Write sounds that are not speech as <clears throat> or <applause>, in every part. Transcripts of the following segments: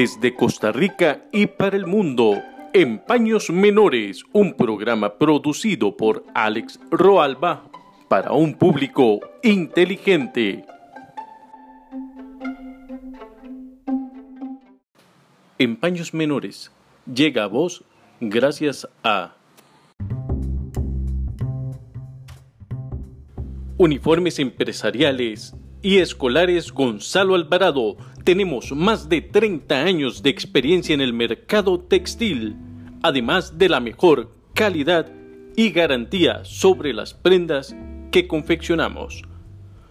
Desde Costa Rica y para el mundo, en Paños Menores, un programa producido por Alex Roalba para un público inteligente. En Paños Menores llega a vos gracias a Uniformes Empresariales y Escolares Gonzalo Alvarado. Tenemos más de 30 años de experiencia en el mercado textil, además de la mejor calidad y garantía sobre las prendas que confeccionamos.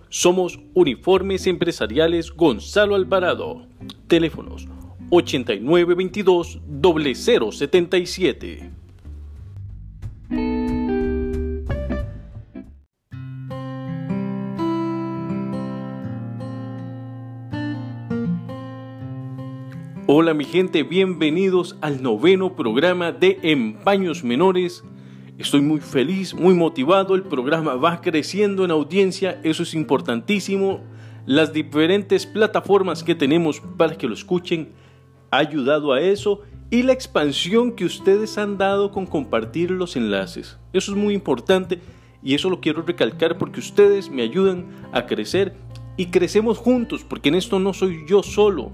Somos Uniformes Empresariales Gonzalo Alvarado. Teléfonos 8922 0077. Hola mi gente, bienvenidos al noveno programa de Empaños Menores. Estoy muy feliz, muy motivado, el programa va creciendo en audiencia, eso es importantísimo. Las diferentes plataformas que tenemos para que lo escuchen ha ayudado a eso y la expansión que ustedes han dado con compartir los enlaces. Eso es muy importante y eso lo quiero recalcar porque ustedes me ayudan a crecer y crecemos juntos porque en esto no soy yo solo.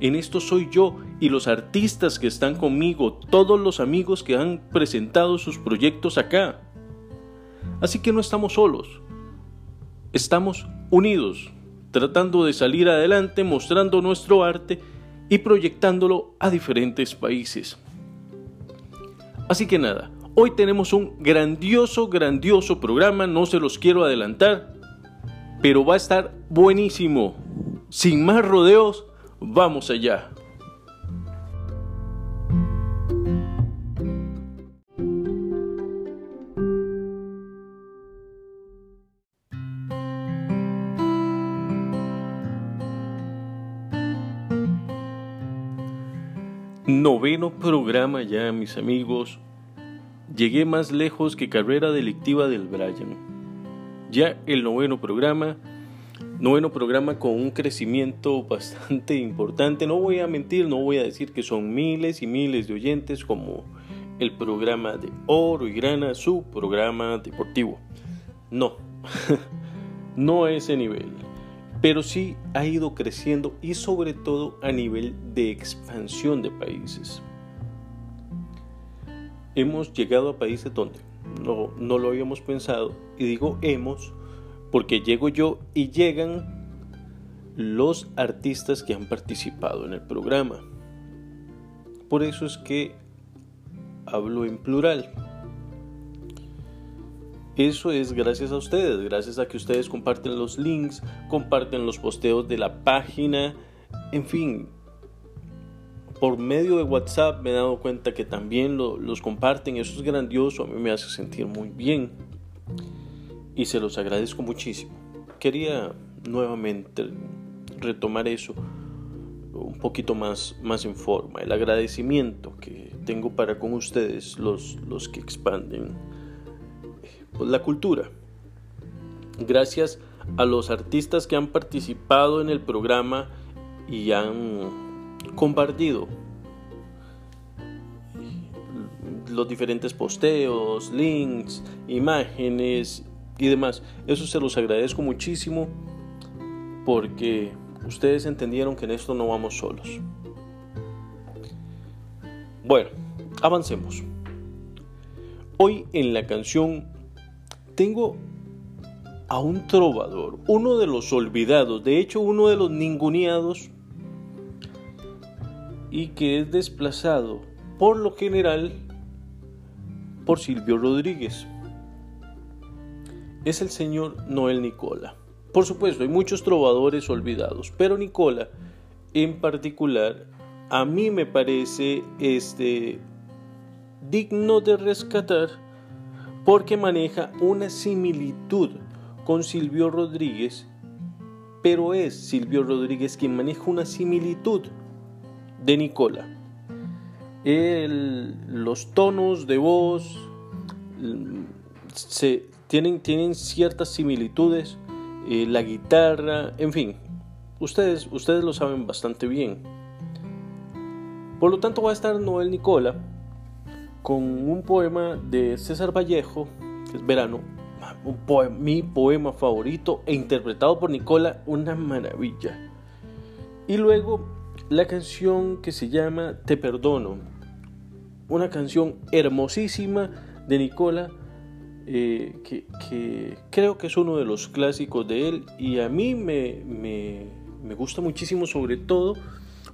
En esto soy yo y los artistas que están conmigo, todos los amigos que han presentado sus proyectos acá. Así que no estamos solos, estamos unidos, tratando de salir adelante, mostrando nuestro arte y proyectándolo a diferentes países. Así que nada, hoy tenemos un grandioso, grandioso programa, no se los quiero adelantar, pero va a estar buenísimo. Sin más rodeos, Vamos allá. Noveno programa ya, mis amigos. Llegué más lejos que carrera delictiva del Brian. Ya el noveno programa noveno programa con un crecimiento <laughs> bastante importante. No voy a mentir, no voy a decir que son miles y miles de oyentes como el programa de Oro y Grana, su programa deportivo. No, <laughs> no a ese nivel. Pero sí ha ido creciendo y sobre todo a nivel de expansión de países. Hemos llegado a países donde no, no lo habíamos pensado. Y digo hemos porque llego yo y llegan los artistas que han participado en el programa. Por eso es que hablo en plural. Eso es gracias a ustedes, gracias a que ustedes comparten los links, comparten los posteos de la página, en fin. Por medio de WhatsApp me he dado cuenta que también los comparten, eso es grandioso, a mí me hace sentir muy bien y se los agradezco muchísimo. Quería nuevamente retomar eso un poquito más, más en forma, el agradecimiento que tengo para con ustedes, los, los que expanden pues, la cultura. Gracias a los artistas que han participado en el programa y han compartido los diferentes posteos, links, imágenes y demás. Eso se los agradezco muchísimo porque ustedes entendieron que en esto no vamos solos. Bueno, avancemos. Hoy en la canción tengo a un trovador, uno de los olvidados, de hecho uno de los ninguneados y que es desplazado por lo general por Silvio Rodríguez es el señor Noel Nicola. Por supuesto, hay muchos trovadores olvidados, pero Nicola en particular a mí me parece este digno de rescatar porque maneja una similitud con Silvio Rodríguez, pero es Silvio Rodríguez quien maneja una similitud de Nicola. los tonos de voz se tienen, tienen ciertas similitudes, eh, la guitarra, en fin, ustedes, ustedes lo saben bastante bien. Por lo tanto va a estar Noel Nicola con un poema de César Vallejo, que es Verano, un mi poema favorito e interpretado por Nicola, una maravilla. Y luego la canción que se llama Te Perdono, una canción hermosísima de Nicola, eh, que, creo que es uno de los clásicos de él y a mí me, me gusta muchísimo sobre todo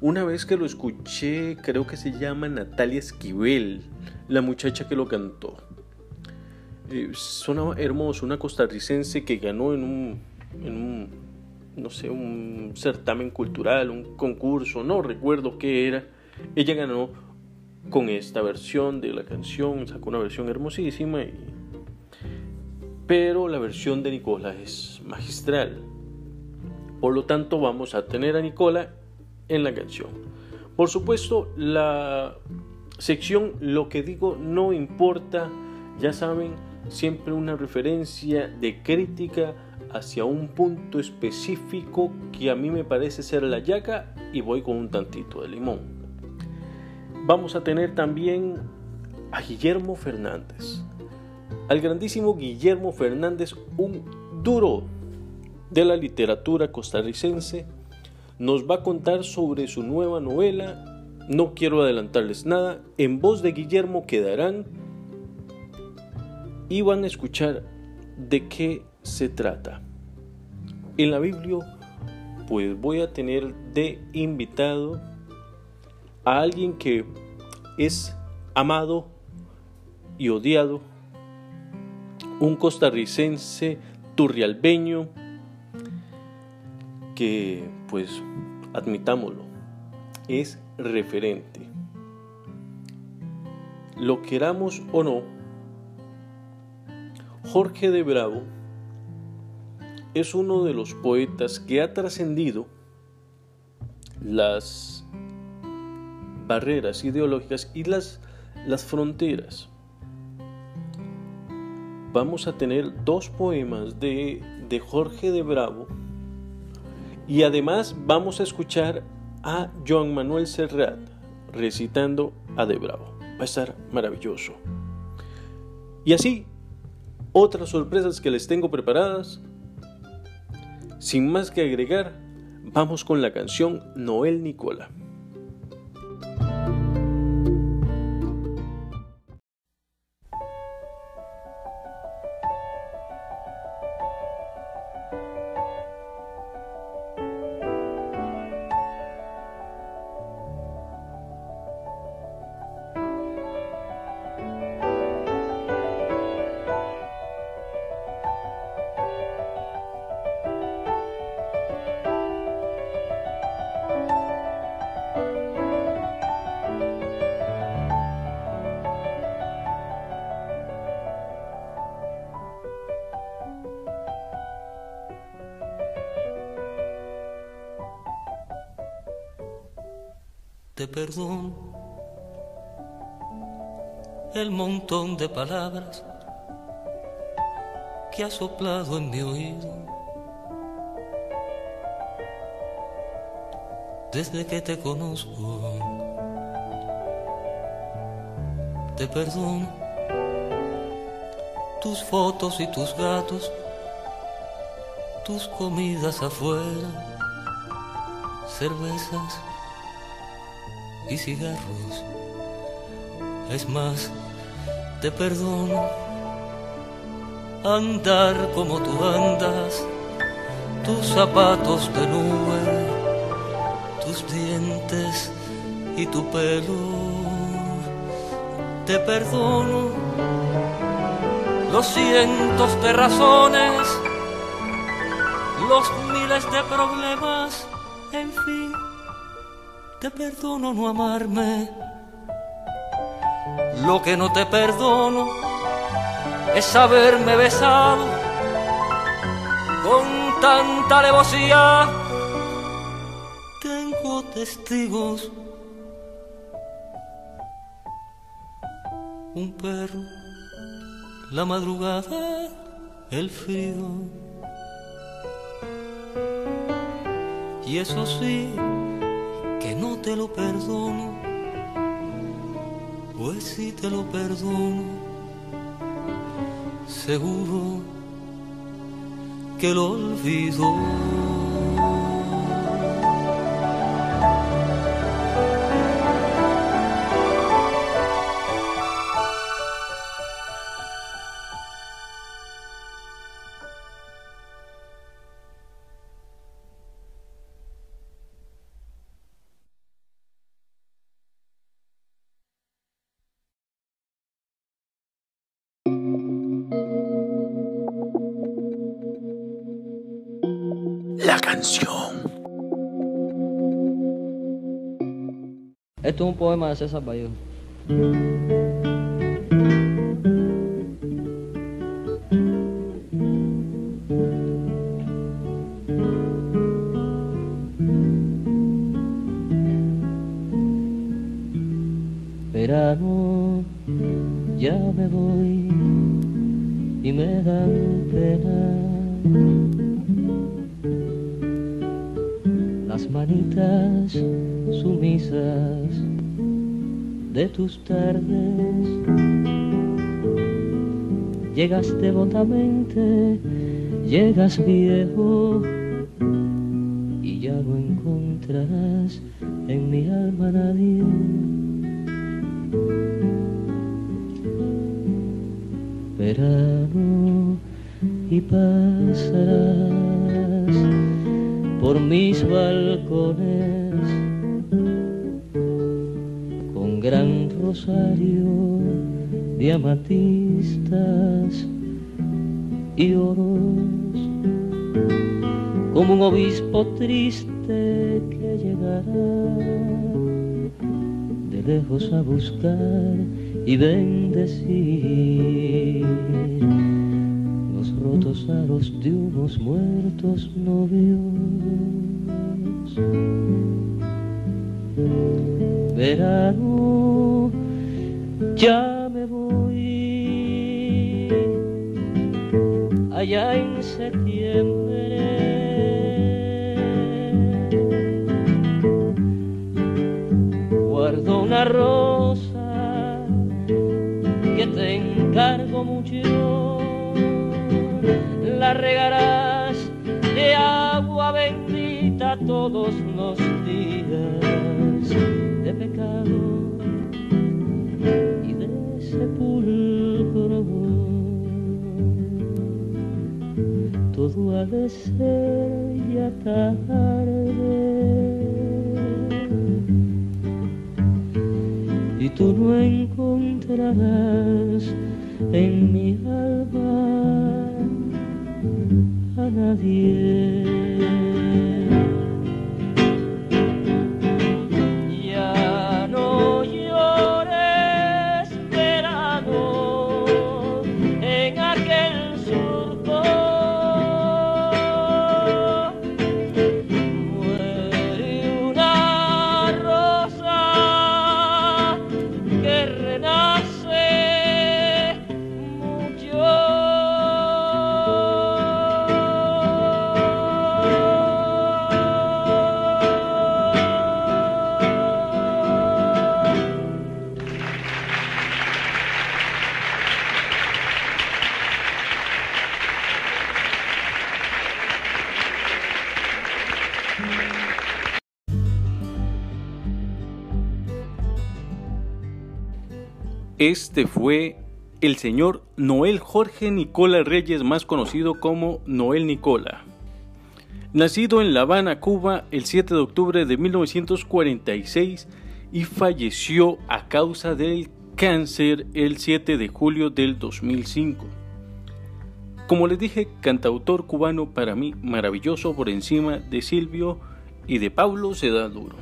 una vez que lo escuché, creo que se llama Natalia Esquivel, la muchacha que lo cantó. Eh, hermoso, una costarricense que ganó en un, en un, no sé, un certamen cultural, un concurso, no recuerdo qué era. Ella ganó con esta versión de la canción, sacó una versión hermosísima, pero la versión de Nicola es magistral. Por lo tanto, vamos a tener a Nicola en la canción. Por supuesto, la sección Lo que digo no importa, ya saben, siempre una referencia de crítica hacia un punto específico que a mí me parece ser la yaca y voy con un tantito de limón. Vamos a tener también a Guillermo Fernández, al grandísimo Guillermo Fernández, un duro de la literatura costarricense, nos va a contar sobre su nueva novela. No quiero adelantarles nada. En voz de Guillermo quedarán y van a escuchar de qué se trata. En la Biblia, pues voy a tener de invitado a alguien que es amado y odiado, un costarricense turrialbeño que pues admitámoslo, es referente. Lo queramos o no, Jorge de Bravo es uno de los poetas que ha trascendido las barreras ideológicas y las, las fronteras. Vamos a tener dos poemas de, de Jorge de Bravo y además vamos a escuchar a Joan Manuel Serrat recitando a De Bravo. Va a estar maravilloso. Y así, otras sorpresas que les tengo preparadas. Sin más que agregar, vamos con la canción Noel Nicola. Te perdón el montón de palabras que ha soplado en mi oído. Desde que te conozco, te perdono tus fotos y tus gatos, tus comidas afuera, cervezas y cigarros. Es más, te perdono andar como tú andas, tus zapatos de nube, tus dientes y tu pelo. Te perdono los cientos de razones, los miles de problemas, te perdono no amarme. Lo que no te perdono es haberme besado con tanta alevosía. Tengo testigos. Un perro, la madrugada, el frío. Y eso sí, te lo perdono, pues si te lo perdono, seguro que lo olvido. Canción. Esto es un poema de César Llegas devotamente, llegas viejo agua bendita todos los días de pecado y de sepulcro. Todo ha de ser ya tarde. Y tú no encontrarás en mi alma a nadie. Este fue el señor Noel Jorge Nicola Reyes, más conocido como Noel Nicola. Nacido en La Habana, Cuba, el 7 de octubre de 1946 y falleció a causa del cáncer el 7 de julio del 2005. Como les dije, cantautor cubano para mí maravilloso por encima de Silvio y de Pablo se da duro.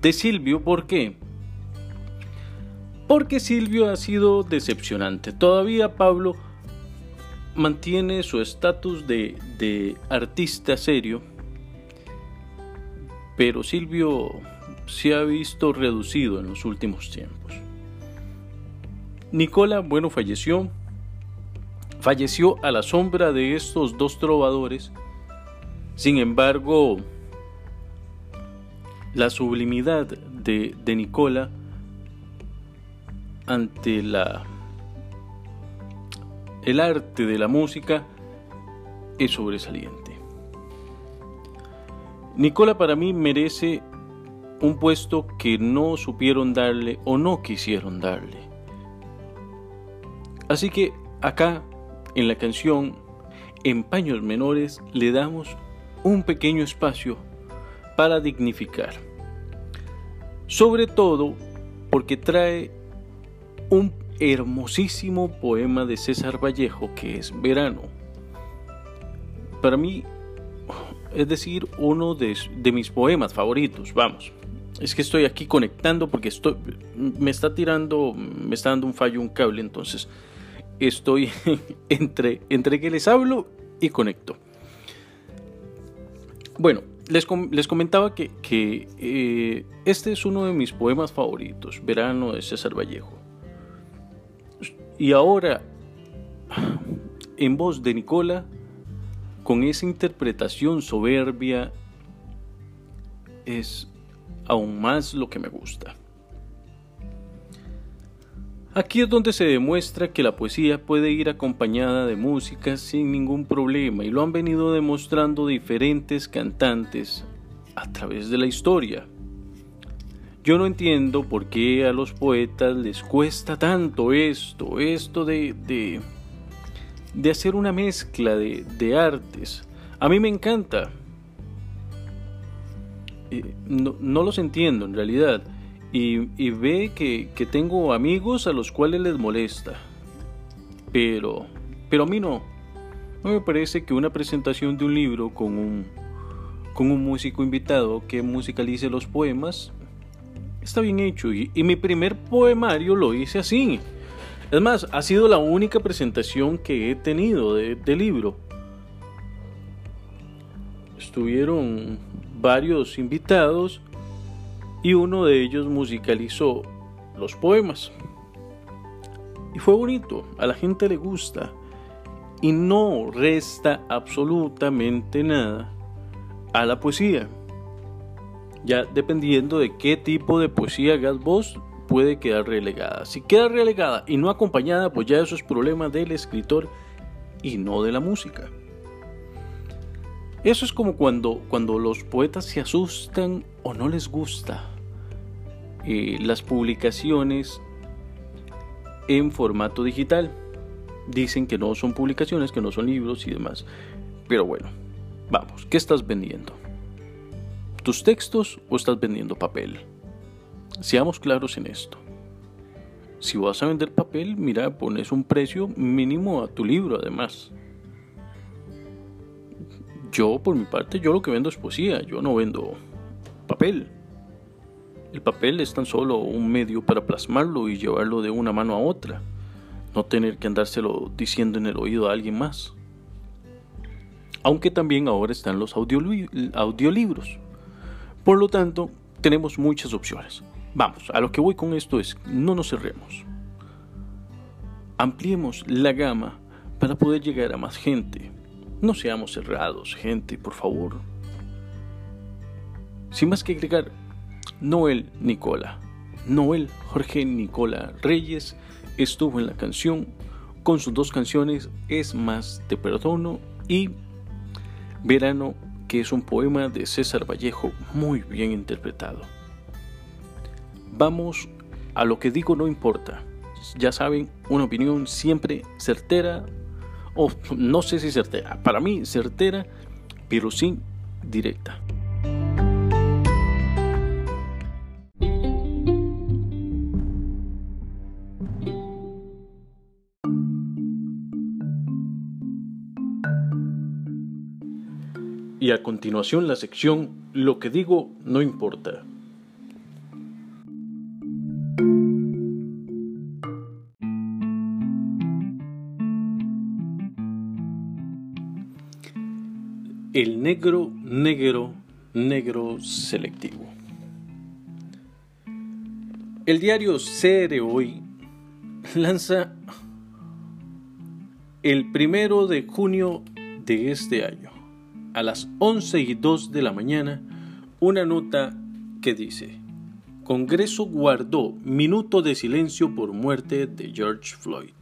De Silvio, ¿por qué? Porque Silvio ha sido decepcionante. Todavía Pablo mantiene su estatus de, artista serio, pero Silvio se ha visto reducido en los últimos tiempos. Nicola, bueno, falleció. Falleció a la sombra de estos dos trovadores. Sin embargo, la sublimidad de, de Nicola ante la el arte de la música es sobresaliente. Nicola para mí merece un puesto que no supieron darle o no quisieron darle. Así que acá en la canción En paños menores le damos un pequeño espacio para dignificar. Sobre todo porque trae un hermosísimo poema de César Vallejo que es Verano. Para mí, es decir, uno de, mis poemas favoritos, vamos. Es que estoy aquí conectando porque estoy, me está tirando, me está dando un fallo un cable, entonces estoy <laughs> entre, entre que les hablo y conecto. Bueno, les, les comentaba que, que eh, este es uno de mis poemas favoritos, Verano de César Vallejo. Y ahora, en voz de Nicola, con esa interpretación soberbia, es aún más lo que me gusta. Aquí es donde se demuestra que la poesía puede ir acompañada de música sin ningún problema y lo han venido demostrando diferentes cantantes a través de la historia. Yo no entiendo por qué a los poetas les cuesta tanto esto, esto de, de, hacer una mezcla de, artes. A mí me encanta. Eh, no, no los entiendo en realidad y, ve que, tengo amigos a los cuales les molesta. Pero, pero a mí no. No me parece que una presentación de un libro con un, con un músico invitado que musicalice los poemas está bien hecho. Y, mi primer poemario lo hice así. Es más, ha sido la única presentación que he tenido de, de libro. Estuvieron varios invitados y uno de ellos musicalizó los poemas. Y fue bonito, a la gente le gusta y no resta absolutamente nada a la poesía. Ya dependiendo de qué tipo de poesía hagas vos, puede quedar relegada. Si queda relegada y no acompañada, pues ya eso es problema del escritor y no de la música. Eso es como cuando, cuando los poetas se asustan o no les gusta eh, las publicaciones en formato digital. Dicen que no son publicaciones, que no son libros y demás. Pero bueno, vamos, ¿qué estás vendiendo? ¿Tus textos o estás vendiendo papel? Seamos claros en esto. Si vas a vender papel, mira, pones un precio mínimo a tu libro además. Yo, por mi parte, yo lo que vendo es poesía, yo no vendo papel. El papel es tan solo un medio para plasmarlo y llevarlo de una mano a otra, no tener que andárselo diciendo en el oído a alguien más. Aunque también ahora están los audiolibros. Por lo tanto, tenemos muchas opciones. Vamos, a lo que voy con esto es, no nos cerremos. Ampliemos la gama para poder llegar a más gente. No seamos cerrados, gente, por favor. Sin más que agregar, Noel Nicola. Noel Jorge Nicola Reyes estuvo en la canción con sus dos canciones Es más te perdono y Verano, que es un poema de César Vallejo muy bien interpretado. Vamos a lo que digo no importa. Ya saben, una opinión siempre certera, o no sé si certera, para mí certera, pero sí directa. Y a continuación la sección Lo que digo no importa. El negro, negro, negro selectivo. El diario CR Hoy lanza el primero de junio de este año a las 11 y 2 de la mañana una nota que dice, Congreso guardó minuto de silencio por muerte de George Floyd.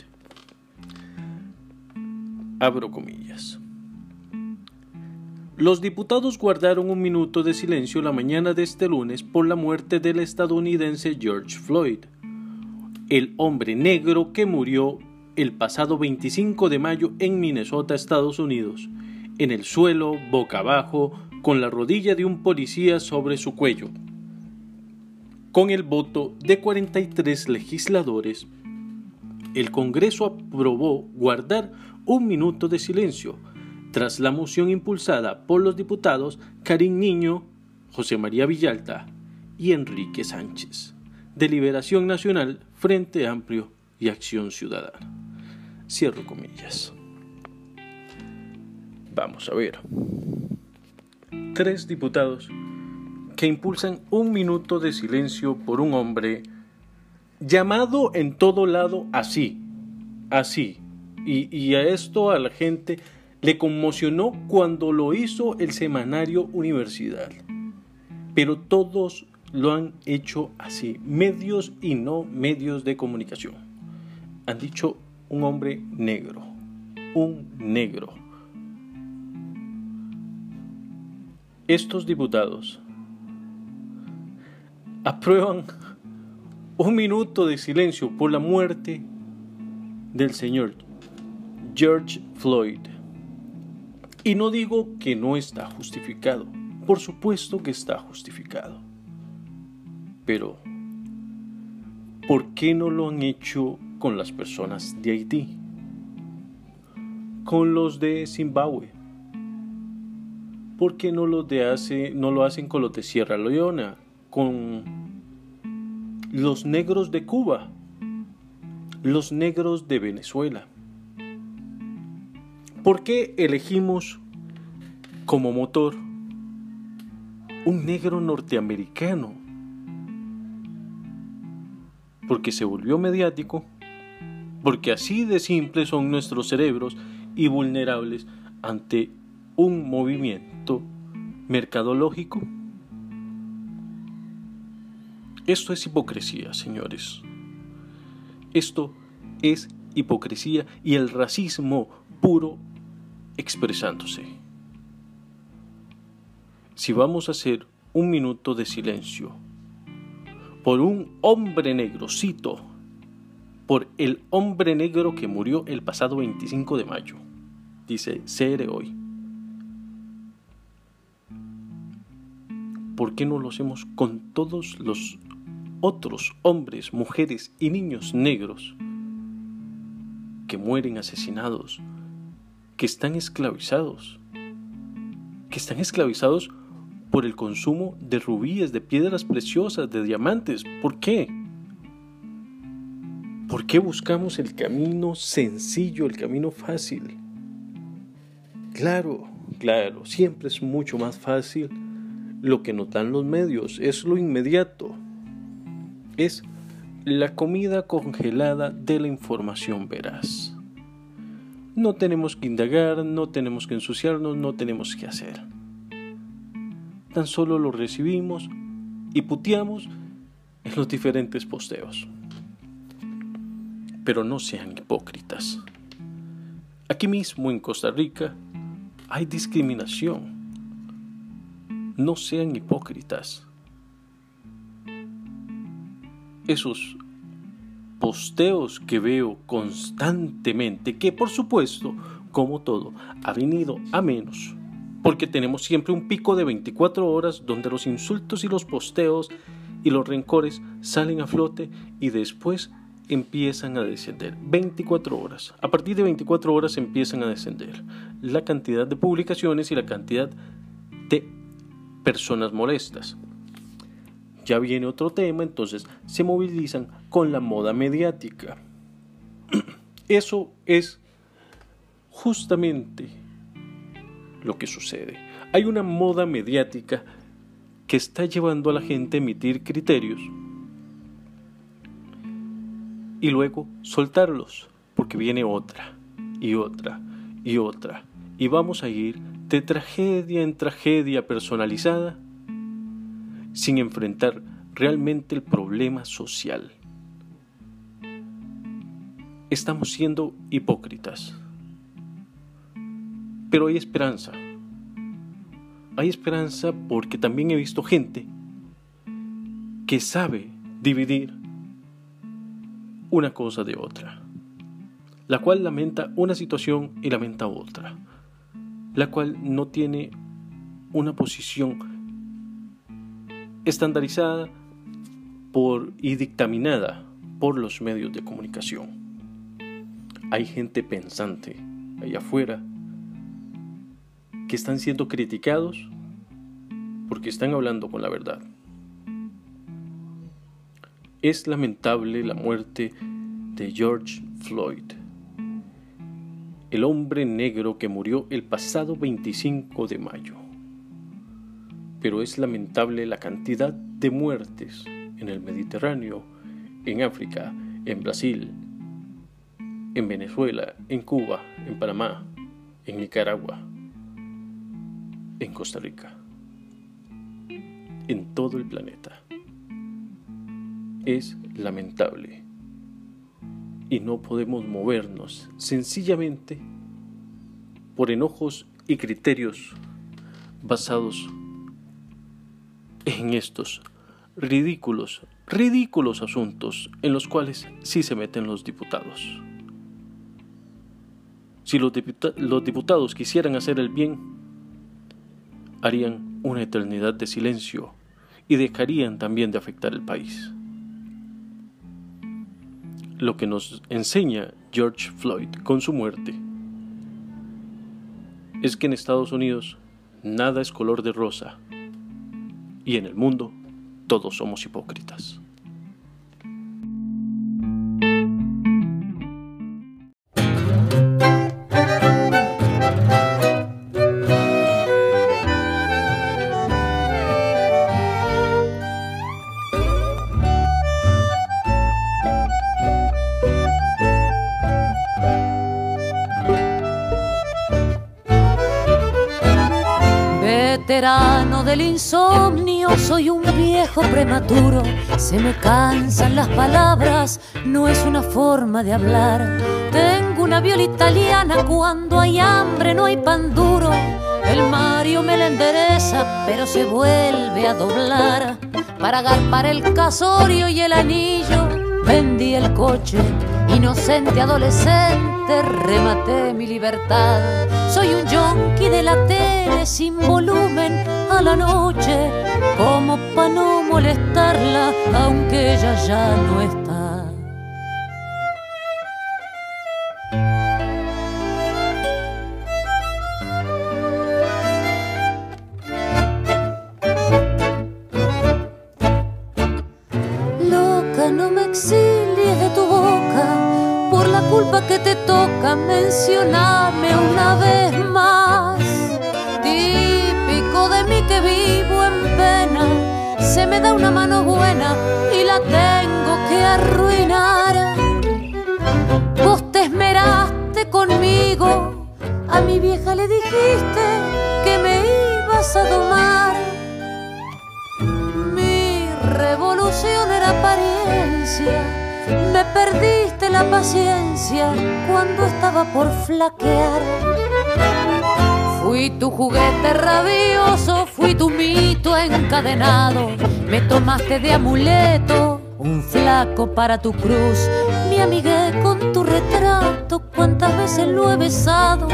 Abro comillas. Los diputados guardaron un minuto de silencio la mañana de este lunes por la muerte del estadounidense George Floyd, el hombre negro que murió el pasado 25 de mayo en Minnesota, Estados Unidos, en el suelo, boca abajo, con la rodilla de un policía sobre su cuello. Con el voto de 43 legisladores, el Congreso aprobó guardar un minuto de silencio tras la moción impulsada por los diputados Karim Niño, José María Villalta y Enrique Sánchez, de Liberación Nacional, Frente Amplio y Acción Ciudadana. Cierro comillas. Vamos a ver. Tres diputados que impulsan un minuto de silencio por un hombre llamado en todo lado así, así. Y, a esto a la gente le conmocionó cuando lo hizo el semanario Universidad. Pero todos lo han hecho así, medios y no medios de comunicación. Han dicho un hombre negro, un negro. Estos diputados aprueban un minuto de silencio por la muerte del señor George Floyd. Y no digo que no está justificado, por supuesto que está justificado. Pero, ¿por qué no lo han hecho con las personas de Haití? Con los de Zimbabue. ¿Por qué no lo, de hace, no lo hacen con los de Sierra Leona? Con los negros de Cuba. Los negros de Venezuela. ¿Por qué elegimos como motor un negro norteamericano? Porque se volvió mediático porque así de simples son nuestros cerebros y vulnerables ante un movimiento mercadológico. Esto es hipocresía, señores. Esto es hipocresía y el racismo puro expresándose. Si vamos a hacer un minuto de silencio por un hombre negro, cito, por el hombre negro que murió el pasado 25 de mayo, dice CR hoy. ¿Por qué no lo hacemos con todos los otros hombres, mujeres y niños negros que mueren asesinados, que están esclavizados, que están esclavizados por el consumo de rubíes, de piedras preciosas, de diamantes? ¿Por qué? ¿Por qué buscamos el camino sencillo, el camino fácil? Claro, claro, siempre es mucho más fácil lo que nos dan los medios, es lo inmediato, es la comida congelada de la información veraz. No tenemos que indagar, no tenemos que ensuciarnos, no tenemos que hacer. Tan solo lo recibimos y puteamos en los diferentes posteos pero no sean hipócritas. Aquí mismo en Costa Rica hay discriminación. No sean hipócritas. Esos posteos que veo constantemente, que por supuesto, como todo, ha venido a menos, porque tenemos siempre un pico de 24 horas donde los insultos y los posteos y los rencores salen a flote y después empiezan a descender. 24 horas. A partir de 24 horas empiezan a descender la cantidad de publicaciones y la cantidad de personas molestas. Ya viene otro tema, entonces se movilizan con la moda mediática. <clears throat> Eso es justamente lo que sucede. Hay una moda mediática que está llevando a la gente a emitir criterios y luego soltarlos, porque viene otra y otra y otra. Y vamos a ir de tragedia en tragedia personalizada sin enfrentar realmente el problema social. Estamos siendo hipócritas. Pero hay esperanza. Hay esperanza porque también he visto gente que sabe dividir una cosa de otra, la cual lamenta una situación y lamenta otra, la cual no tiene una posición estandarizada por, y dictaminada por los medios de comunicación. Hay gente pensante allá afuera que están siendo criticados porque están hablando con la verdad. Es lamentable la muerte de George Floyd, el hombre negro que murió el pasado 25 de mayo. Pero es lamentable la cantidad de muertes en el Mediterráneo, en África, en Brasil, en Venezuela, en Cuba, en Panamá, en Nicaragua, en Costa Rica, en todo el planeta es lamentable y no podemos movernos sencillamente por enojos y criterios basados en estos ridículos, ridículos asuntos en los cuales sí se meten los diputados. Si los, diputados quisieran hacer el bien, harían una eternidad de silencio y dejarían también de afectar el país lo que nos enseña George Floyd con su muerte es que en Estados Unidos nada es color de rosa y en el mundo todos somos hipócritas. Insomnio, soy un viejo prematuro. Se me cansan las palabras, no es una forma de hablar. Tengo una viola italiana, cuando hay hambre no hay pan duro. El Mario me la endereza, pero se vuelve a doblar. Para agarpar el casorio y el anillo, vendí el coche. Inocente adolescente, rematé mi libertad. Soy un yonki de la tele sin volumen a la noche, como pa' no molestarla, aunque ella ya no está. Vieja le dijiste que me ibas a domar. Mi revolución era apariencia, me perdiste la paciencia cuando estaba por flaquear. Fui tu juguete rabioso, fui tu mito encadenado, me tomaste de amuleto, un flaco para tu cruz, me amigué con tu retrato, cuántas veces lo he besado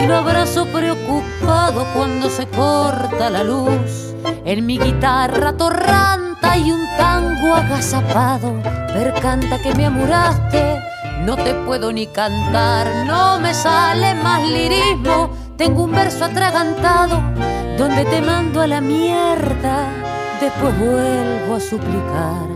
y lo abrazo preocupado cuando se corta la luz. En mi guitarra torranta y un tango agazapado, percanta que me amuraste, no te puedo ni cantar, no me sale más lirismo, tengo un verso atragantado, donde te mando a la mierda, después vuelvo a suplicar.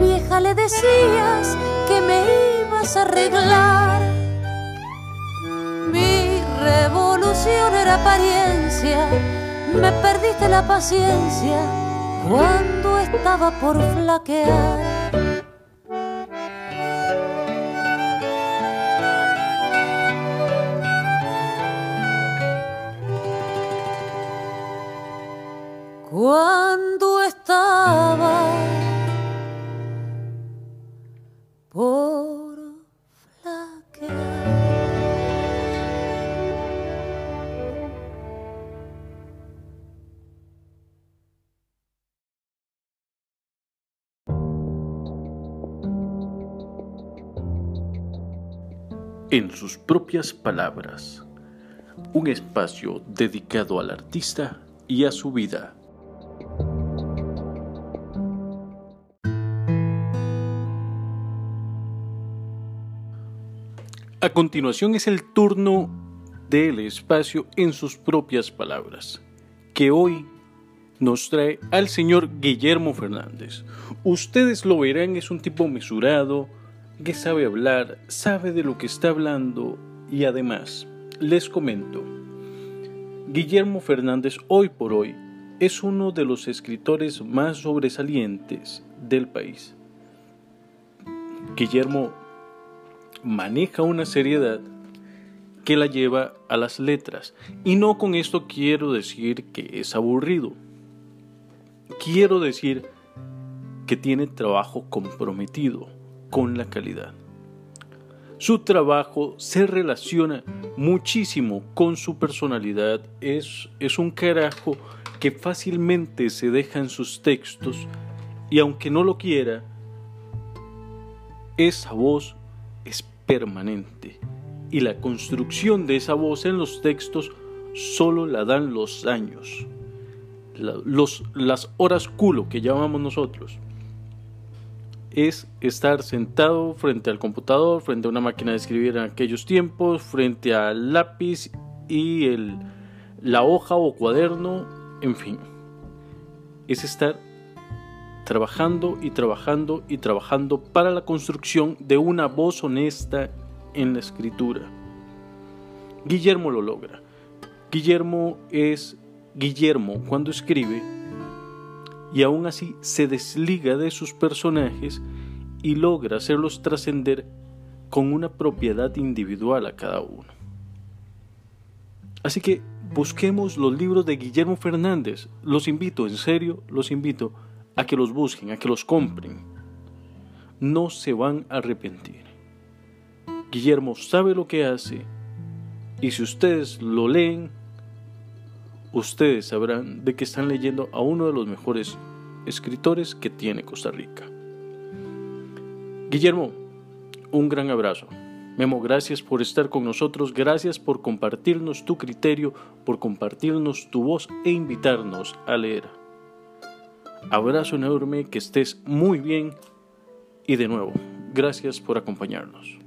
Vieja le decías que me ibas a arreglar. Mi revolución era apariencia, me perdiste la paciencia cuando estaba por flaquear. En sus propias palabras, un espacio dedicado al artista y a su vida. A continuación es el turno del espacio en sus propias palabras, que hoy nos trae al señor Guillermo Fernández. Ustedes lo verán, es un tipo mesurado, que sabe hablar, sabe de lo que está hablando y además, les comento, Guillermo Fernández hoy por hoy es uno de los escritores más sobresalientes del país. Guillermo maneja una seriedad que la lleva a las letras. Y no con esto quiero decir que es aburrido. Quiero decir que tiene trabajo comprometido con la calidad. Su trabajo se relaciona muchísimo con su personalidad. Es, es un carajo que fácilmente se deja en sus textos y aunque no lo quiera, esa voz es permanente y la construcción de esa voz en los textos solo la dan los años, las horas culo que llamamos nosotros. Es estar sentado frente al computador, frente a una máquina de escribir en aquellos tiempos, frente al lápiz y la hoja o cuaderno, en fin. Es estar trabajando y trabajando y trabajando para la construcción de una voz honesta en la escritura. Guillermo lo logra. Guillermo es Guillermo cuando escribe y aún así se desliga de sus personajes y logra hacerlos trascender con una propiedad individual a cada uno. Así que busquemos los libros de Guillermo Fernández. Los invito, en serio, los invito a que los busquen, a que los compren. No se van a arrepentir. Guillermo sabe lo que hace y si ustedes lo leen, ustedes sabrán de que están leyendo a uno de los mejores escritores que tiene Costa Rica. Guillermo, un gran abrazo. Memo, gracias por estar con nosotros, gracias por compartirnos tu criterio, por compartirnos tu voz e invitarnos a leer. Abrazo enorme, que estés muy bien y de nuevo, gracias por acompañarnos.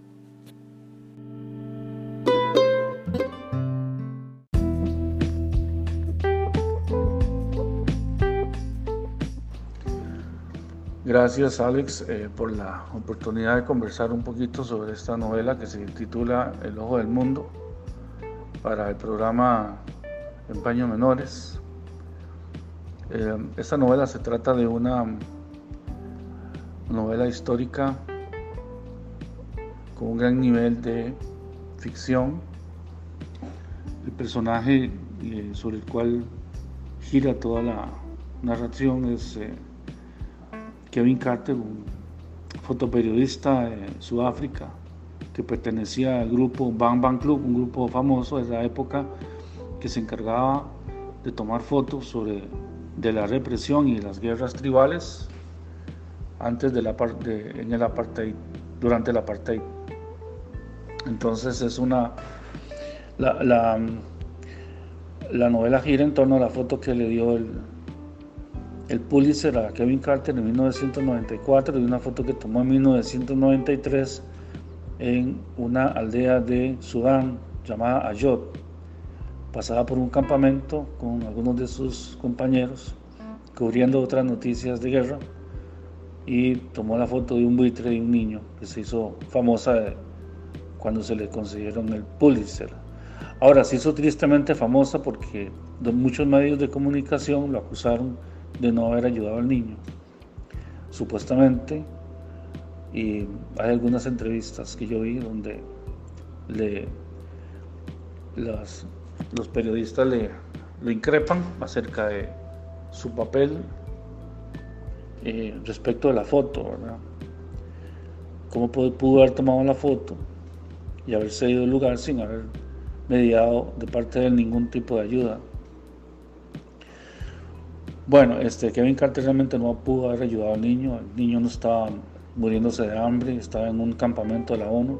Gracias Alex eh, por la oportunidad de conversar un poquito sobre esta novela que se titula El Ojo del Mundo para el programa Empaños Menores. Eh, esta novela se trata de una novela histórica con un gran nivel de ficción. El personaje eh, sobre el cual gira toda la narración es Kevin Carter, un fotoperiodista de Sudáfrica que pertenecía al grupo Bang Bang Club, un grupo famoso de esa época que se encargaba de tomar fotos sobre de la represión y las guerras tribales antes de la de, en el apartheid, durante el apartheid. Entonces es una la, la, la, novela gira en torno a la foto que le dio el, el Pulitzer a Kevin Carter en 1994 y una foto que tomó en 1993 en una aldea de Sudán llamada Ayot. pasaba por un campamento con algunos de sus compañeros cubriendo otras noticias de guerra y tomó la foto de un buitre de un niño que se hizo famosa cuando se le consiguieron el Pulitzer. Ahora se hizo tristemente famosa porque muchos medios de comunicación lo acusaron de no haber ayudado al niño. Supuestamente, y hay algunas entrevistas que yo vi donde le, los periodistas le, increpan acerca de su papel eh, respecto de la foto, ¿verdad? ¿Cómo pudo, haber tomado la foto y haberse ido del lugar sin haber mediado de parte de ningún tipo de ayuda? Bueno, este, Kevin Carter realmente no pudo haber ayudado al niño, el niño no estaba muriéndose de hambre, estaba en un campamento de la ONU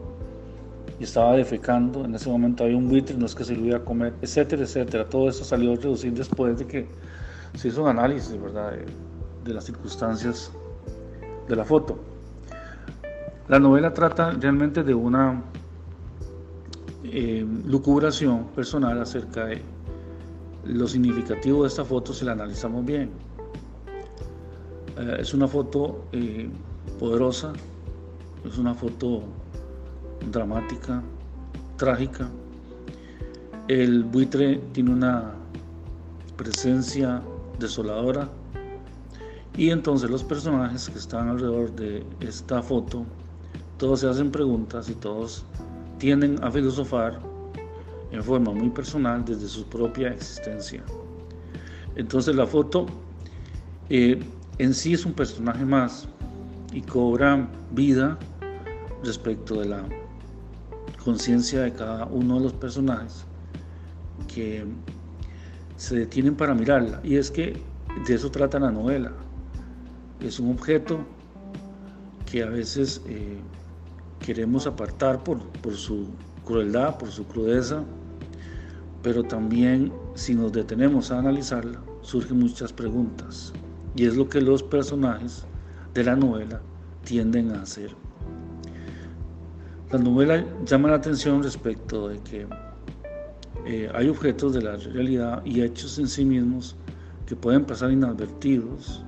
y estaba defecando, en ese momento había un buitre, no es que se lo iba a comer, etcétera, etcétera. Todo eso salió a reducir después de que se hizo un análisis, ¿verdad? de las circunstancias de la foto. La novela trata realmente de una eh, lucubración personal acerca de lo significativo de esta foto si la analizamos bien. Eh, es una foto eh, poderosa, es una foto dramática, trágica. El buitre tiene una presencia desoladora y entonces los personajes que están alrededor de esta foto, todos se hacen preguntas y todos tienden a filosofar en forma muy personal desde su propia existencia. Entonces la foto eh, en sí es un personaje más y cobra vida respecto de la conciencia de cada uno de los personajes que se detienen para mirarla. Y es que de eso trata la novela es un objeto que a veces eh, queremos apartar por, su crueldad, por su crudeza, pero también si nos detenemos a analizarla, surgen muchas preguntas. Y es lo que los personajes de la novela tienden a hacer. La novela llama la atención respecto de que eh, hay objetos de la realidad y hechos en sí mismos que pueden pasar inadvertidos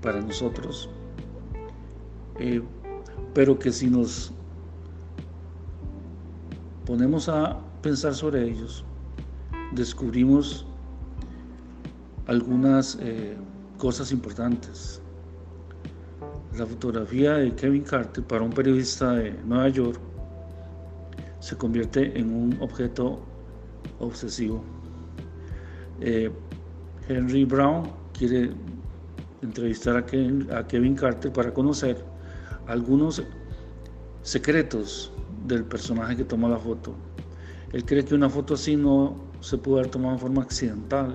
para nosotros, eh, pero que si nos ponemos a pensar sobre ellos, descubrimos algunas eh, cosas importantes. La fotografía de Kevin Carter para un periodista de Nueva York se convierte en un objeto obsesivo. Eh, Henry Brown quiere entrevistar a Kevin, Carter para conocer algunos secretos del personaje que tomó la foto. Él cree que una foto así no se pudo haber tomado en forma accidental.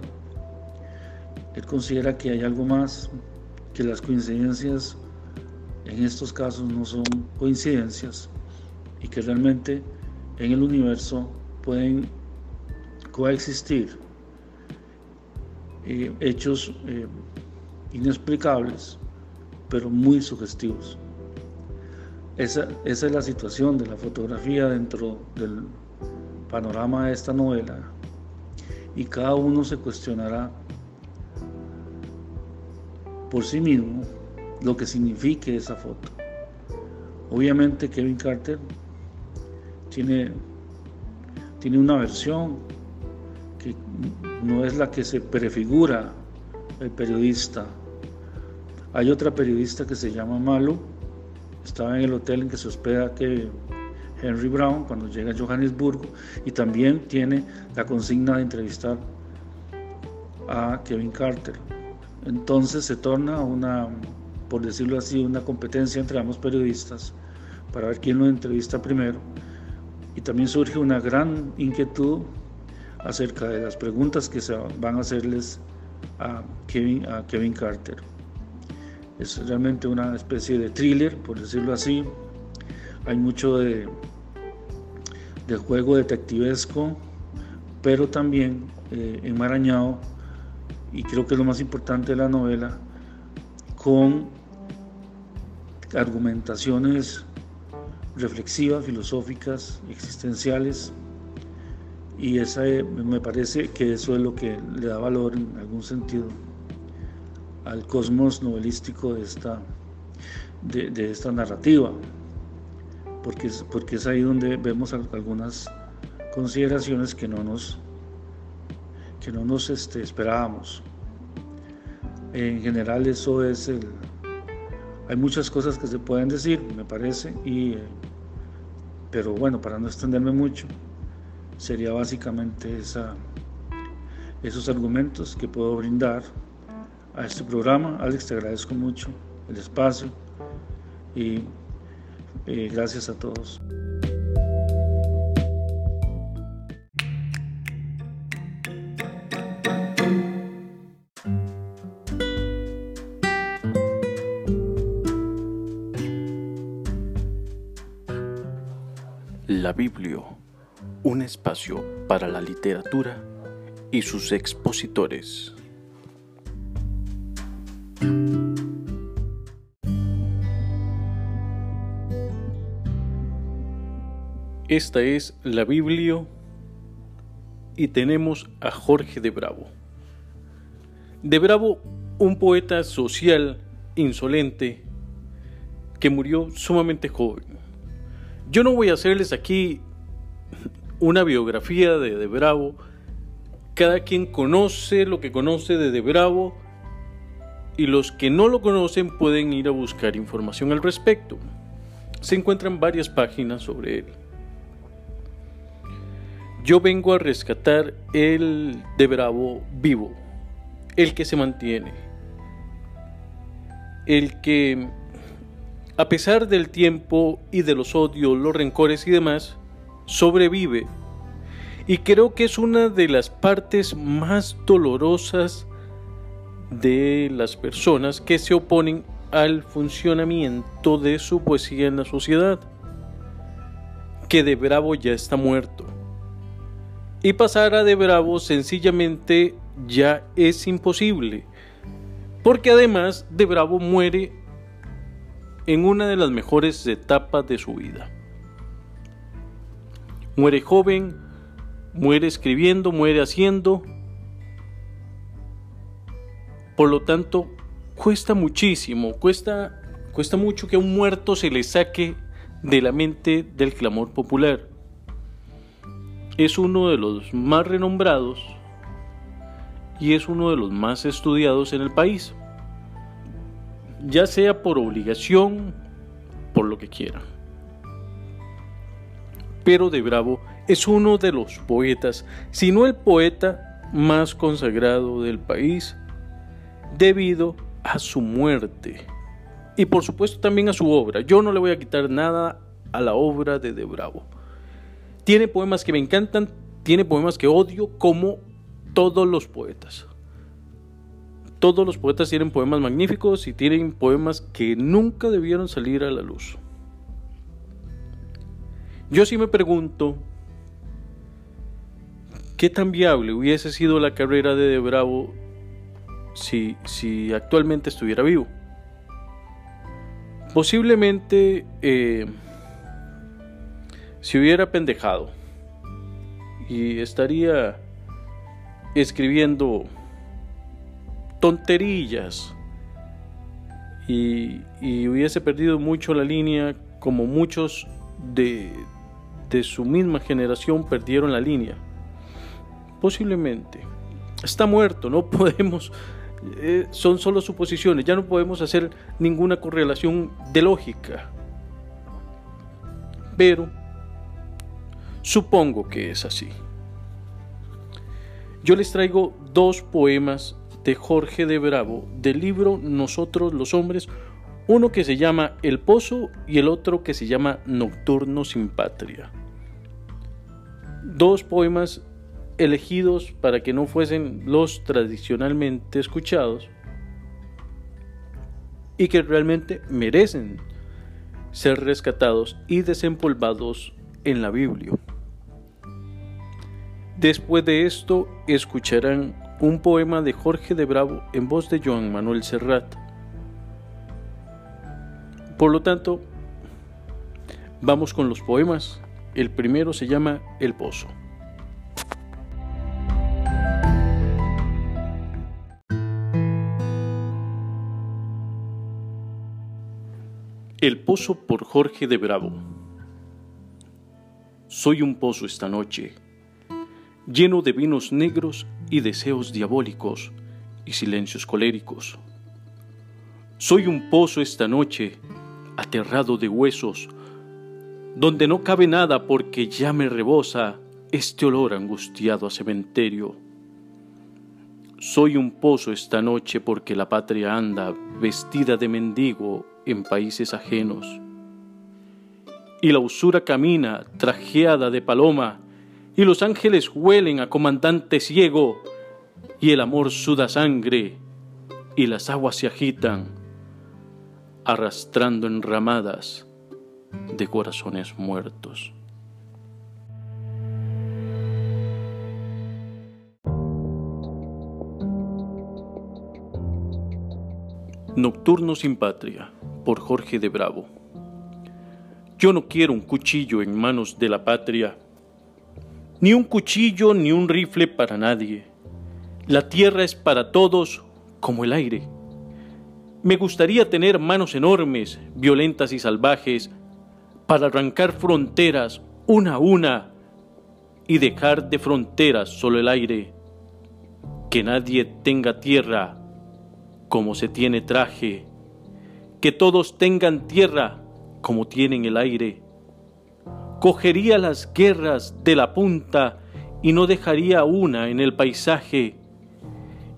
Él considera que hay algo más, que las coincidencias en estos casos no son coincidencias y que realmente en el universo pueden coexistir eh, hechos eh, inexplicables, pero muy sugestivos. Esa, es la situación de la fotografía dentro del panorama de esta novela y cada uno se cuestionará por sí mismo lo que signifique esa foto. Obviamente Kevin Carter tiene, tiene una versión que no es la que se prefigura el periodista hay otra periodista que se llama Malu, estaba en el hotel en que se hospeda que Henry Brown cuando llega a Johannesburgo y también tiene la consigna de entrevistar a Kevin Carter. Entonces se torna una, por decirlo así, una competencia entre ambos periodistas para ver quién lo entrevista primero. Y también surge una gran inquietud acerca de las preguntas que se van a hacerles a Kevin, a Kevin Carter. Es realmente una especie de thriller, por decirlo así. Hay mucho de, de juego detectivesco, pero también eh, enmarañado, y creo que es lo más importante de la novela, con argumentaciones reflexivas, filosóficas, existenciales, Y esa, me parece que eso es lo que le da valor en algún sentido al cosmos novelístico de esta, de, esta narrativa, porque es, porque es ahí donde vemos algunas consideraciones que no nos, que no nos este, esperábamos. En general eso es el... Hay muchas cosas que se pueden decir, me parece, y, eh, pero bueno, para no extenderme mucho, sería básicamente esa, esos argumentos que puedo brindar a este programa. Alex, te agradezco mucho el espacio y eh, gracias a todos. La Biblia, un espacio para la literatura y sus expositores. Esta es la Biblia y tenemos a Jorge de Bravo. De Bravo, un poeta social insolente que murió sumamente joven. Yo no voy a hacerles aquí una biografía de De Bravo. Cada quien conoce lo que conoce de De Bravo y los que no lo conocen pueden ir a buscar información al respecto. Se encuentran varias páginas sobre él. Yo vengo a rescatar el de Bravo vivo, el que se mantiene, el que a pesar del tiempo y de los odios, los rencores y demás, sobrevive. Y creo que es una de las partes más dolorosas de las personas que se oponen al funcionamiento de su poesía en la sociedad, que de Bravo ya está muerto y pasar a de Bravo sencillamente ya es imposible. Porque además de Bravo muere en una de las mejores etapas de su vida. Muere joven, muere escribiendo, muere haciendo. Por lo tanto, cuesta muchísimo, cuesta, cuesta mucho que a un muerto se le saque de la mente del clamor popular es uno de los más renombrados y es uno de los más estudiados en el país, ya sea por obligación, por lo que quiera. Pero de Bravo es uno de los poetas, si no el poeta más consagrado del país, debido a su muerte y por supuesto también a su obra. Yo no le voy a quitar nada a la obra de De Bravo. Tiene poemas que me encantan, tiene poemas que odio, como todos los poetas. Todos los poetas tienen poemas magníficos y tienen poemas que nunca debieron salir a la luz. Yo sí me pregunto qué tan viable hubiese sido la carrera de De Bravo si, si actualmente estuviera vivo. Posiblemente eh, si hubiera pendejado y estaría escribiendo tonterillas y, hubiese perdido mucho la línea como muchos de, de su misma generación perdieron la línea. Posiblemente. Está muerto, no <laughs> podemos, eh, son solo suposiciones, ya no podemos hacer ninguna correlación de lógica. Pero Supongo que es así. Yo les traigo dos poemas de Jorge de Bravo del libro Nosotros los hombres, uno que se llama El Pozo y el otro que se llama Nocturno sin Patria. Dos poemas elegidos para que no fuesen los tradicionalmente escuchados y que realmente merecen ser rescatados y desempolvados en la Biblia. Después de esto, escucharán un poema de Jorge de Bravo en voz de Joan Manuel Serrat. Por lo tanto, vamos con los poemas. El primero se llama El Pozo. El Pozo por Jorge de Bravo. Soy un pozo esta noche lleno de vinos negros y deseos diabólicos y silencios coléricos. Soy un pozo esta noche, aterrado de huesos, donde no cabe nada porque ya me rebosa este olor angustiado a cementerio. Soy un pozo esta noche porque la patria anda vestida de mendigo en países ajenos. Y la usura camina trajeada de paloma, y los ángeles huelen a comandante ciego, y el amor suda sangre, y las aguas se agitan, arrastrando enramadas de corazones muertos. Nocturno sin patria, por Jorge de Bravo. Yo no quiero un cuchillo en manos de la patria, ni un cuchillo ni un rifle para nadie. La tierra es para todos como el aire. Me gustaría tener manos enormes, violentas y salvajes, para arrancar fronteras una a una y dejar de fronteras solo el aire. Que nadie tenga tierra como se tiene traje, que todos tengan tierra como tienen el aire. Cogería las guerras de la punta y no dejaría una en el paisaje,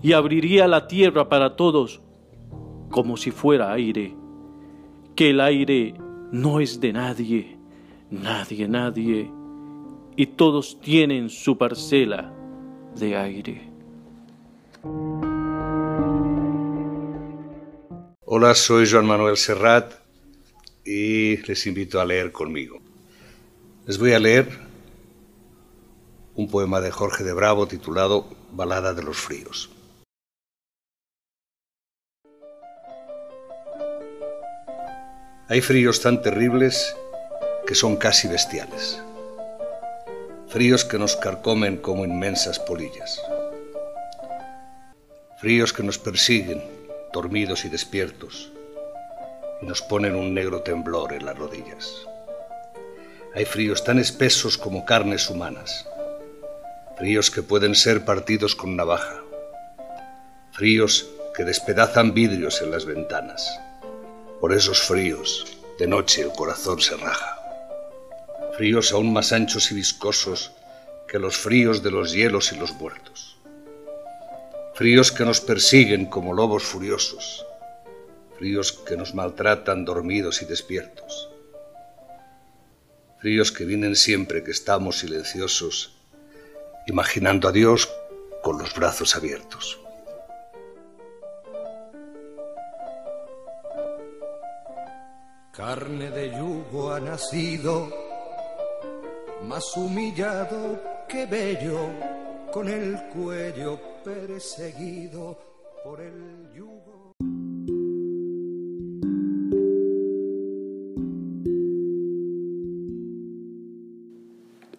y abriría la tierra para todos como si fuera aire, que el aire no es de nadie, nadie, nadie, y todos tienen su parcela de aire. Hola, soy Joan Manuel Serrat y les invito a leer conmigo. Les voy a leer un poema de Jorge de Bravo titulado Balada de los Fríos. Hay fríos tan terribles que son casi bestiales. Fríos que nos carcomen como inmensas polillas. Fríos que nos persiguen dormidos y despiertos, y nos ponen un negro temblor en las rodillas. Hay fríos tan espesos como carnes humanas, fríos que pueden ser partidos con navaja, fríos que despedazan vidrios en las ventanas. Por esos fríos, de noche el corazón se raja. Fríos aún más anchos y viscosos que los fríos de los hielos y los muertos. Fríos que nos persiguen como lobos furiosos, fríos que nos maltratan dormidos y despiertos, fríos que vienen siempre que estamos silenciosos, imaginando a Dios con los brazos abiertos. Carne de yugo ha nacido, más humillado que bello, con el cuello perseguido por el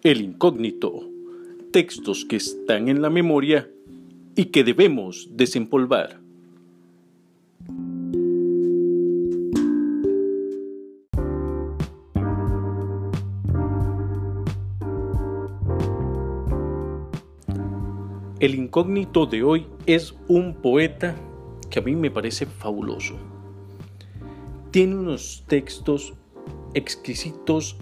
El incógnito. Textos que están en la memoria y que debemos desempolvar. El incógnito de hoy es un poeta que a mí me parece fabuloso. Tiene unos textos exquisitos,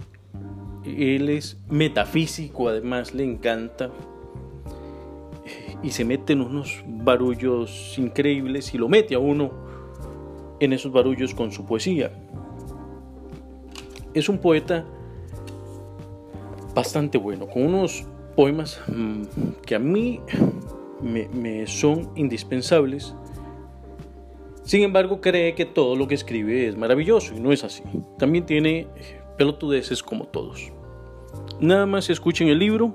él es metafísico, además le encanta, y se mete en unos barullos increíbles y lo mete a uno en esos barullos con su poesía. Es un poeta bastante bueno, con unos poemas mm, que a mí me, son indispensables. Sin embargo, cree que todo lo que escribe es maravilloso y no es así. También tiene pelotudeces como todos. Nada más escuchen el libro.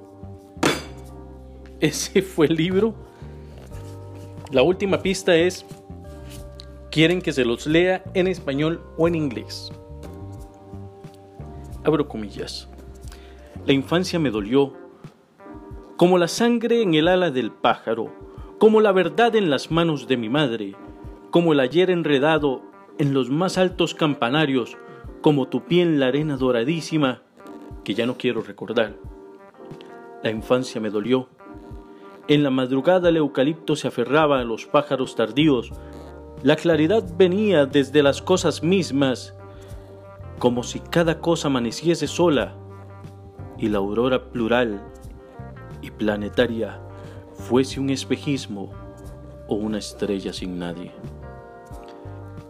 <laughs> Ese fue el libro. La última pista es, quieren que se los lea en español o en inglés. Abro comillas. La infancia me dolió como la sangre en el ala del pájaro, como la verdad en las manos de mi madre, como el ayer enredado en los más altos campanarios, como tupí en la arena doradísima que ya no quiero recordar. La infancia me dolió. En la madrugada el eucalipto se aferraba a los pájaros tardíos. La claridad venía desde las cosas mismas, como si cada cosa amaneciese sola y la aurora plural y planetaria fuese un espejismo o una estrella sin nadie.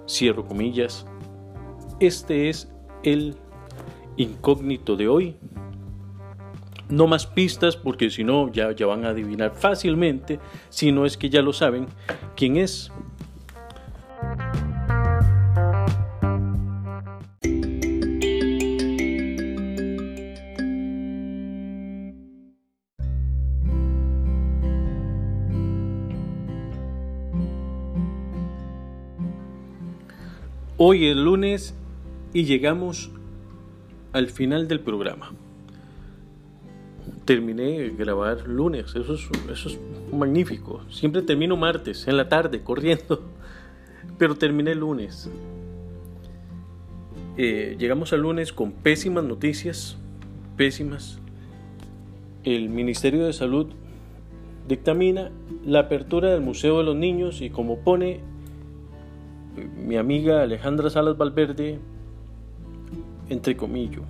Cierro comillas. Este es el incógnito de hoy. No más pistas porque si no ya, van a adivinar fácilmente, si no es que ya lo saben, quién es. Hoy es lunes y llegamos al final del programa. Terminé de grabar lunes, eso es, eso es magnífico. Siempre termino martes, en la tarde, corriendo, <laughs> pero terminé lunes. Eh, llegamos al lunes con pésimas noticias, pésimas. El Ministerio de Salud dictamina la apertura del Museo de los Niños y como pone mi amiga Alejandra Salas Valverde, entre comillas,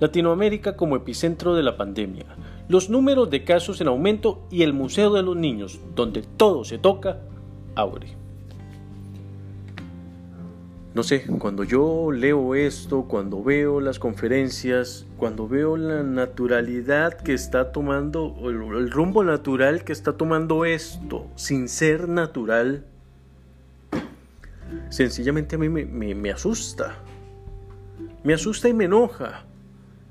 Latinoamérica como epicentro de la pandemia, los números de casos en aumento y el Museo de los Niños, donde todo se toca, abre. No sé, cuando yo leo esto, cuando veo las conferencias, cuando veo la naturalidad que está tomando, el rumbo natural que está tomando esto, sin ser natural, sencillamente a mí me, asusta. Me asusta y me enoja.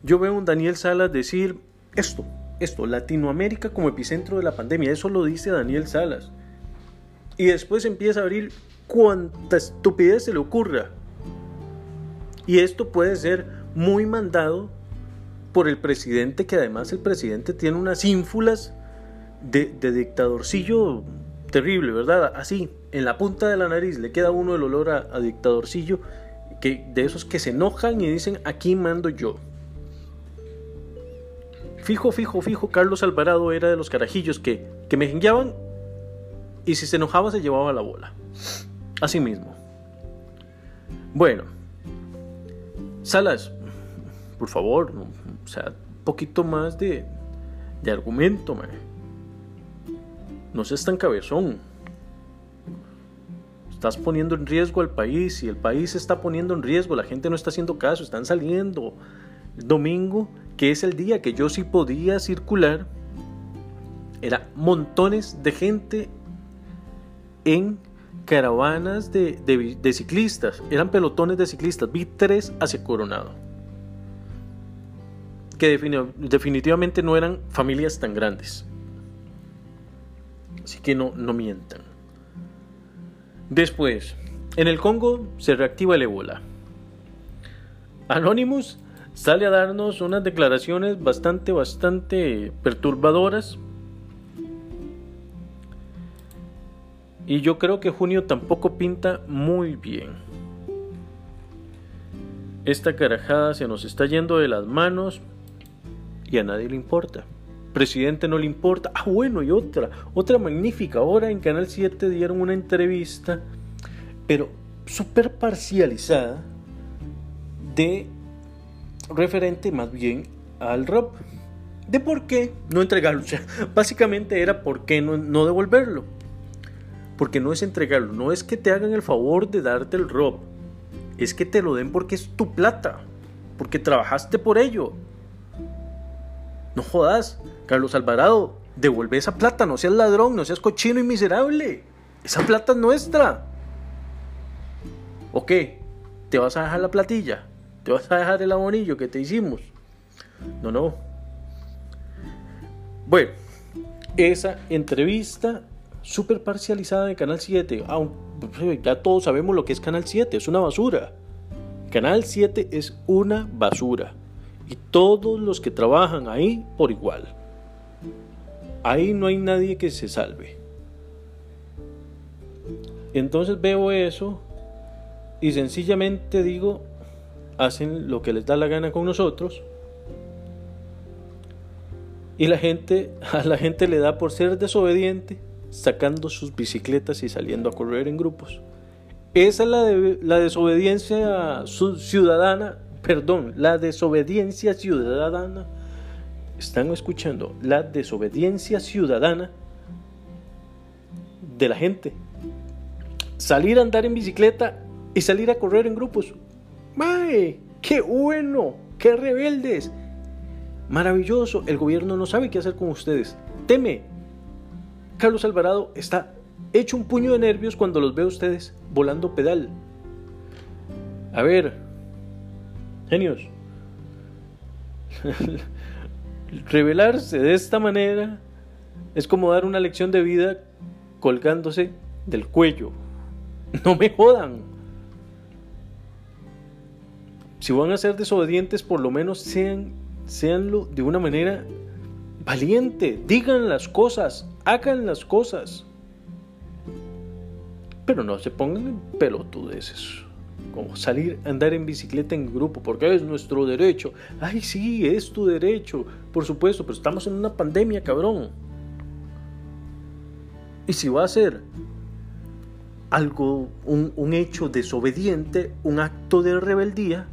Yo veo a un Daniel Salas decir esto, esto, Latinoamérica como epicentro de la pandemia, eso lo dice Daniel Salas. Y después empieza a abrir cuanta estupidez se le ocurra. Y esto puede ser muy mandado por el presidente, que además el presidente tiene unas ínfulas de, dictadorcillo terrible, ¿verdad? Así, en la punta de la nariz le queda uno el olor a, dictadorcillo, que, de esos que se enojan y dicen, aquí mando yo. Fijo, fijo, fijo, Carlos Alvarado era de los carajillos que, que me jengueaban y si se enojaba se llevaba la bola. Así mismo. Bueno, Salas, por favor, o sea, poquito más de, de argumento, man. No seas tan cabezón. Estás poniendo en riesgo al país y el país se está poniendo en riesgo. La gente no está haciendo caso, están saliendo. El domingo, que es el día que yo sí podía circular, era montones de gente en caravanas de, de, ciclistas. Eran pelotones de ciclistas. Vi tres hacia Coronado. Que definitivamente no eran familias tan grandes. Así que no, no mientan. Después, en el Congo se reactiva el ébola. Anonymous sale a darnos unas declaraciones bastante, bastante perturbadoras. Y yo creo que junio tampoco pinta muy bien. Esta carajada se nos está yendo de las manos y a nadie le importa presidente no le importa. Ah, bueno, y otra, otra magnífica. Ahora en Canal 7 dieron una entrevista, pero súper parcializada, de referente más bien al ROP. De por qué no entregarlo. <laughs> O sea, básicamente era por qué no, no devolverlo. Porque no es entregarlo, no es que te hagan el favor de darte el ROP. Es que te lo den porque es tu plata. Porque trabajaste por ello. No jodas. Carlos Alvarado, devuelve esa plata, no seas ladrón, no seas cochino y miserable. Esa plata es nuestra. ¿O qué? ¿Te vas a dejar la platilla? ¿Te vas a dejar el abonillo que te hicimos? No, no. Bueno, esa entrevista súper parcializada de Canal 7. Pues, ya todos sabemos lo que es Canal 7, es una basura. Canal 7 es una basura. Y todos los que trabajan ahí por igual. Ahí no hay nadie que se salve. Entonces veo eso y sencillamente digo, hacen lo que les da la gana con nosotros. Y la gente, <laughs> a la gente le da por ser desobediente, sacando sus bicicletas y saliendo a correr en grupos. Esa es la, la desobediencia ciudadana, perdón, la desobediencia ciudadana. Están escuchando la desobediencia ciudadana de la gente. Salir a andar en bicicleta y salir a correr en grupos. ¡Mae! ¡Qué bueno! ¡Qué rebeldes! Maravilloso. El gobierno no sabe qué hacer con ustedes. Teme. Carlos Alvarado está hecho un puño de nervios cuando los ve a ustedes volando pedal. A ver, genios. <laughs> Revelarse de esta manera es como dar una lección de vida colgándose del cuello. <laughs> No me jodan. Si van a ser desobedientes, por lo menos sean, seanlo de una manera valiente. Digan las cosas, hagan las cosas. Pero no se pongan pelotudeces. Como salir a andar en bicicleta en grupo, porque es nuestro derecho. Ay, sí, es tu derecho, por supuesto, pero estamos en una pandemia, cabrón. Y si va a ser algo, un, un, hecho desobediente, un acto de rebeldía,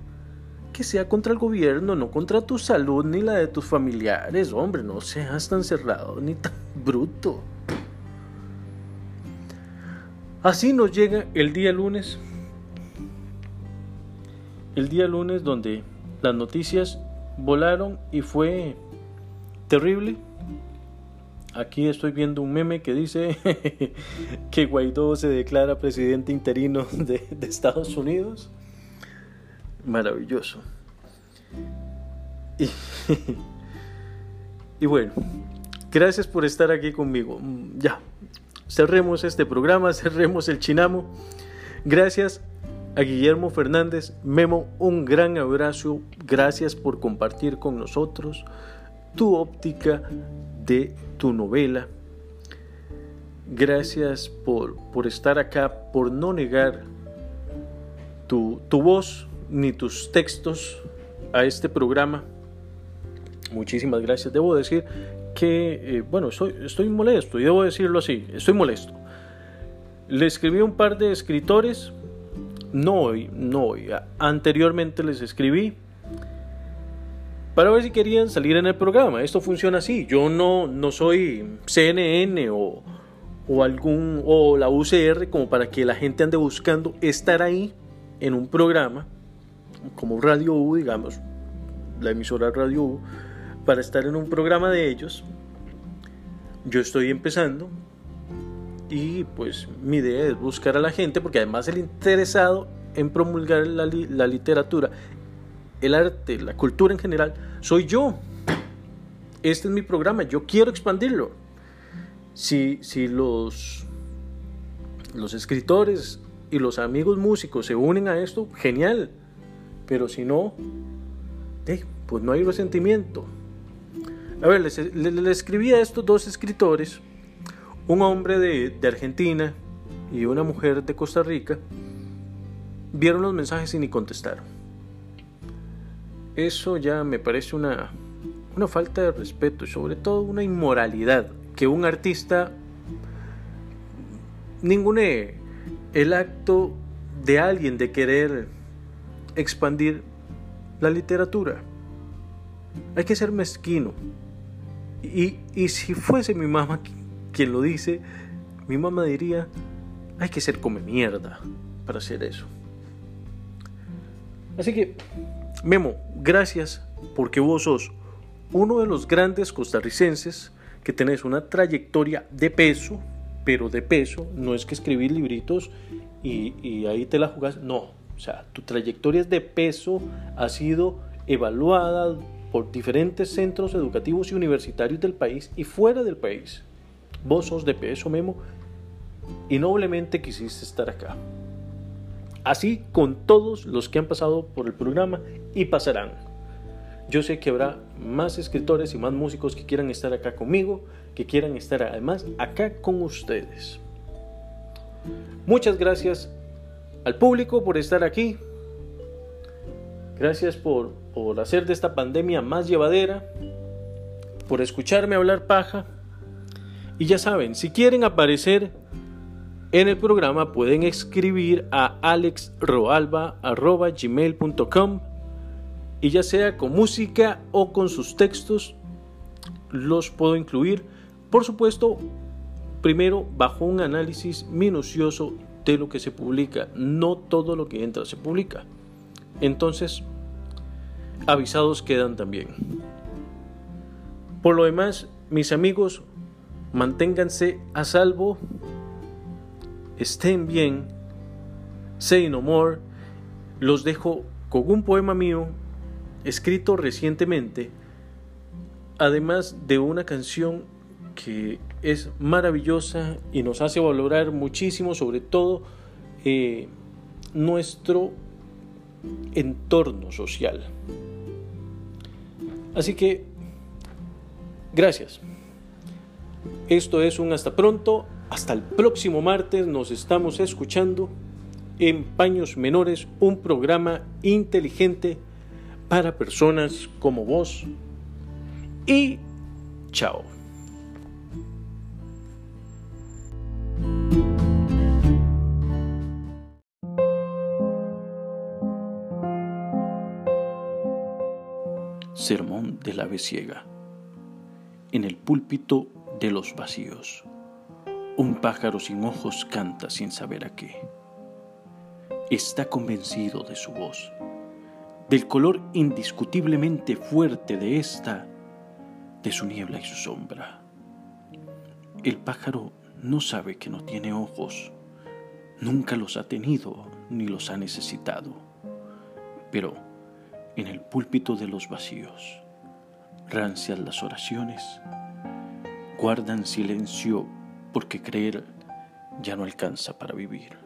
que sea contra el gobierno, no contra tu salud ni la de tus familiares. Hombre, no seas tan cerrado ni tan bruto. Así nos llega el día lunes. El día lunes donde las noticias volaron y fue terrible. Aquí estoy viendo un meme que dice <laughs> que Guaidó se declara presidente interino de, Estados Unidos. Maravilloso. Y, <laughs> y, bueno, gracias por estar aquí conmigo. Ya, cerremos este programa, cerremos el chinamo. Gracias a Guillermo Fernández. Memo, un gran abrazo. Gracias por compartir con nosotros tu óptica de tu novela. Gracias por, por estar acá, por no negar tu, tu voz ni tus textos a este programa. Muchísimas gracias. Debo decir que, eh, bueno, soy, estoy molesto y debo decirlo así, estoy molesto. Le escribí a un par de escritores, no no anteriormente les escribí para ver si querían salir en el programa. Esto funciona así. Yo no, no soy CNN o, o, algún o la UCR como para que la gente ande buscando estar ahí en un programa como Radio U, digamos, la emisora Radio U, para estar en un programa de ellos. Yo estoy empezando y pues mi idea es buscar a la gente porque además el interesado en promulgar la, la literatura el arte, la cultura en general, soy yo. Este es mi programa, yo quiero expandirlo. Si, si los, los escritores y los amigos músicos se unen a esto, genial. Pero si no, pues no hay resentimiento. A ver, les, escribí a estos dos escritores, un hombre de, Argentina y una mujer de Costa Rica, vieron los mensajes y ni contestaron eso ya me parece una, una falta de respeto y sobre todo una inmoralidad que un artista ningune el acto de alguien de querer expandir la literatura. Hay que ser mezquino. Y, y si fuese mi mamá quien lo dice, mi mamá diría, hay que ser come mierda para hacer eso. Así que Memo, gracias porque vos sos uno de los grandes costarricenses que tenés una trayectoria de peso, pero de peso, no es que escribir libritos y, ahí te la jugás, no, o sea, tu trayectoria de peso, ha sido evaluada por diferentes centros educativos y universitarios del país y fuera del país. Vos sos de peso, Memo, y noblemente quisiste estar acá. Así con todos los que han pasado por el programa y pasarán. Yo sé que habrá más escritores y más músicos que quieran estar acá conmigo, que quieran estar además acá con ustedes. Muchas gracias al público por estar aquí. Gracias por, por hacer de esta pandemia más llevadera, por escucharme hablar paja. Y ya saben, si quieren aparecer en el programa pueden escribir a alexroalba.gmail.com y ya sea con música o con sus textos los puedo incluir. Por supuesto, primero bajo un análisis minucioso de lo que se publica. No todo lo que entra se publica. Entonces, avisados quedan también. Por lo demás, mis amigos, manténganse a salvo, estén bien, say no more. Los dejo con un poema mío escrito recientemente, además de una canción que es maravillosa y nos hace valorar muchísimo, sobre todo eh, nuestro entorno social. Así que, gracias. Esto es un hasta pronto. Hasta el próximo martes nos estamos escuchando en Paños Menores, un programa inteligente para personas como vos. Y chao. Sermón del ave ciega. En el púlpito de los vacíos, un pájaro sin ojos canta sin saber a qué. Está convencido de su voz, del color indiscutiblemente fuerte de esta, de su niebla y su sombra. El pájaro no sabe que no tiene ojos, nunca los ha tenido ni los ha necesitado, pero en el púlpito de los vacíos, rancias las oraciones, guardan silencio porque creer ya no alcanza para vivir.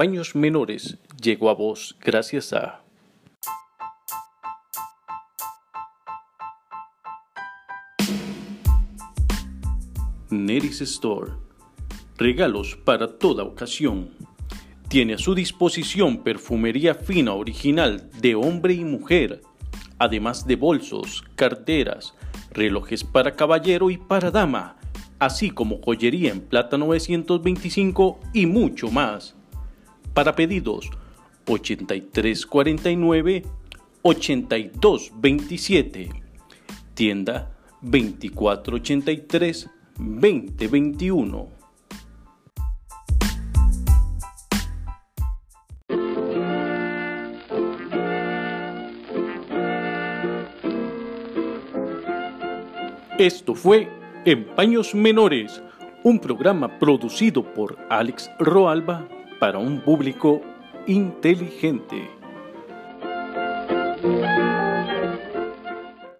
En Paños Menores llegó a vos gracias a Neris Store. Regalos para toda ocasión. Tiene a su disposición perfumería fina original de hombre y mujer, además de bolsos, carteras, relojes para caballero y para dama, así como joyería en plata 925 y mucho más. Para pedidos 8349 8227. Tienda 2483 2021. Esto fue En Paños Menores, un programa producido por Alex Roalba para un público inteligente.